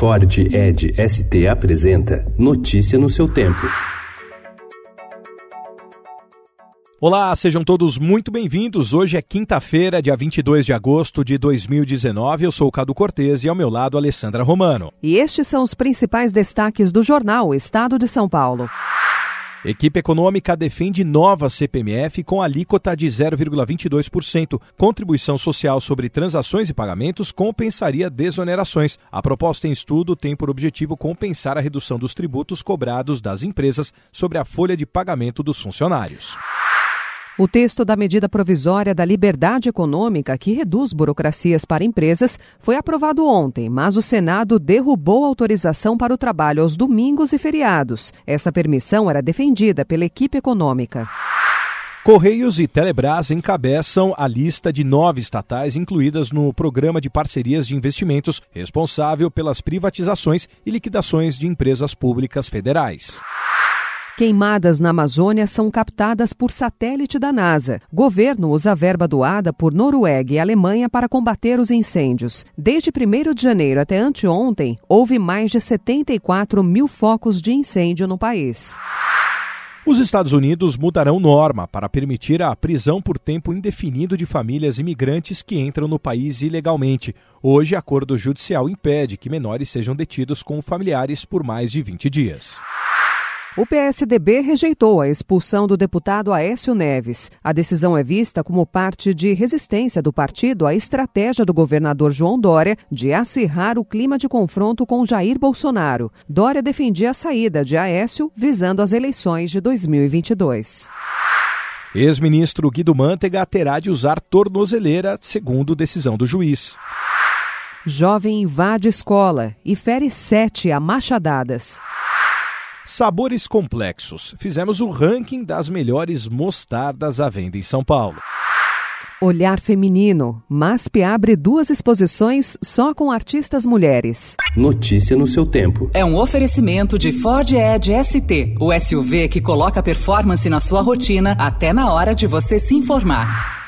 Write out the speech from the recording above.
Ford Ed ST apresenta Notícia no seu tempo. Olá, sejam todos muito bem-vindos. Hoje é quinta-feira, dia 22 de agosto de 2019. Eu sou o Cado Cortez e ao meu lado Alessandra Romano. E estes são os principais destaques do jornal Estado de São Paulo. Equipe Econômica defende nova CPMF com alíquota de 0,22%. Contribuição social sobre transações e pagamentos compensaria desonerações. A proposta em estudo tem por objetivo compensar a redução dos tributos cobrados das empresas sobre a folha de pagamento dos funcionários. O texto da medida provisória da liberdade econômica, que reduz burocracias para empresas, foi aprovado ontem, mas o Senado derrubou a autorização para o trabalho aos domingos e feriados. Essa permissão era defendida pela equipe econômica. Correios e Telebrás encabeçam a lista de nove estatais incluídas no Programa de Parcerias de Investimentos, responsável pelas privatizações e liquidações de empresas públicas federais. Queimadas na Amazônia são captadas por satélite da NASA. Governo usa verba doada por Noruega e Alemanha para combater os incêndios. Desde 1 de janeiro até anteontem, houve mais de 74 mil focos de incêndio no país. Os Estados Unidos mudarão norma para permitir a prisão por tempo indefinido de famílias imigrantes que entram no país ilegalmente. Hoje, acordo judicial impede que menores sejam detidos com familiares por mais de 20 dias. O PSDB rejeitou a expulsão do deputado Aécio Neves. A decisão é vista como parte de resistência do partido à estratégia do governador João Dória de acirrar o clima de confronto com Jair Bolsonaro. Dória defendia a saída de Aécio visando as eleições de 2022. Ex-ministro Guido Mantega terá de usar tornozeleira, segundo decisão do juiz. Jovem invade escola e fere sete a machadadas. Sabores complexos. Fizemos o ranking das melhores mostardas à venda em São Paulo. Olhar feminino. MASP abre duas exposições só com artistas mulheres. Notícia no seu tempo. É um oferecimento de Ford Edge ST, o SUV que coloca performance na sua rotina até na hora de você se informar.